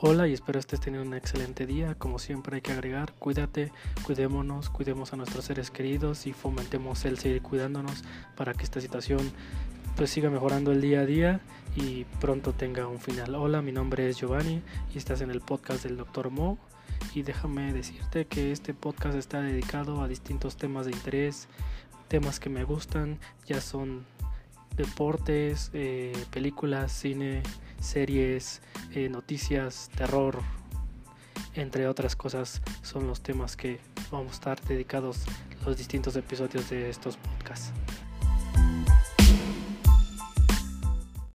Hola y espero estés teniendo un excelente día. Como siempre hay que agregar, cuídate, cuidémonos, cuidemos a nuestros seres queridos y fomentemos el seguir cuidándonos para que esta situación pues siga mejorando el día a día y pronto tenga un final. Hola, mi nombre es Giovanni y estás en el podcast del Dr. Mo y déjame decirte que este podcast está dedicado a distintos temas de interés, temas que me gustan, ya son deportes, eh, películas, cine, series, eh, noticias, terror, entre otras cosas, son los temas que vamos a estar dedicados los distintos episodios de estos podcasts.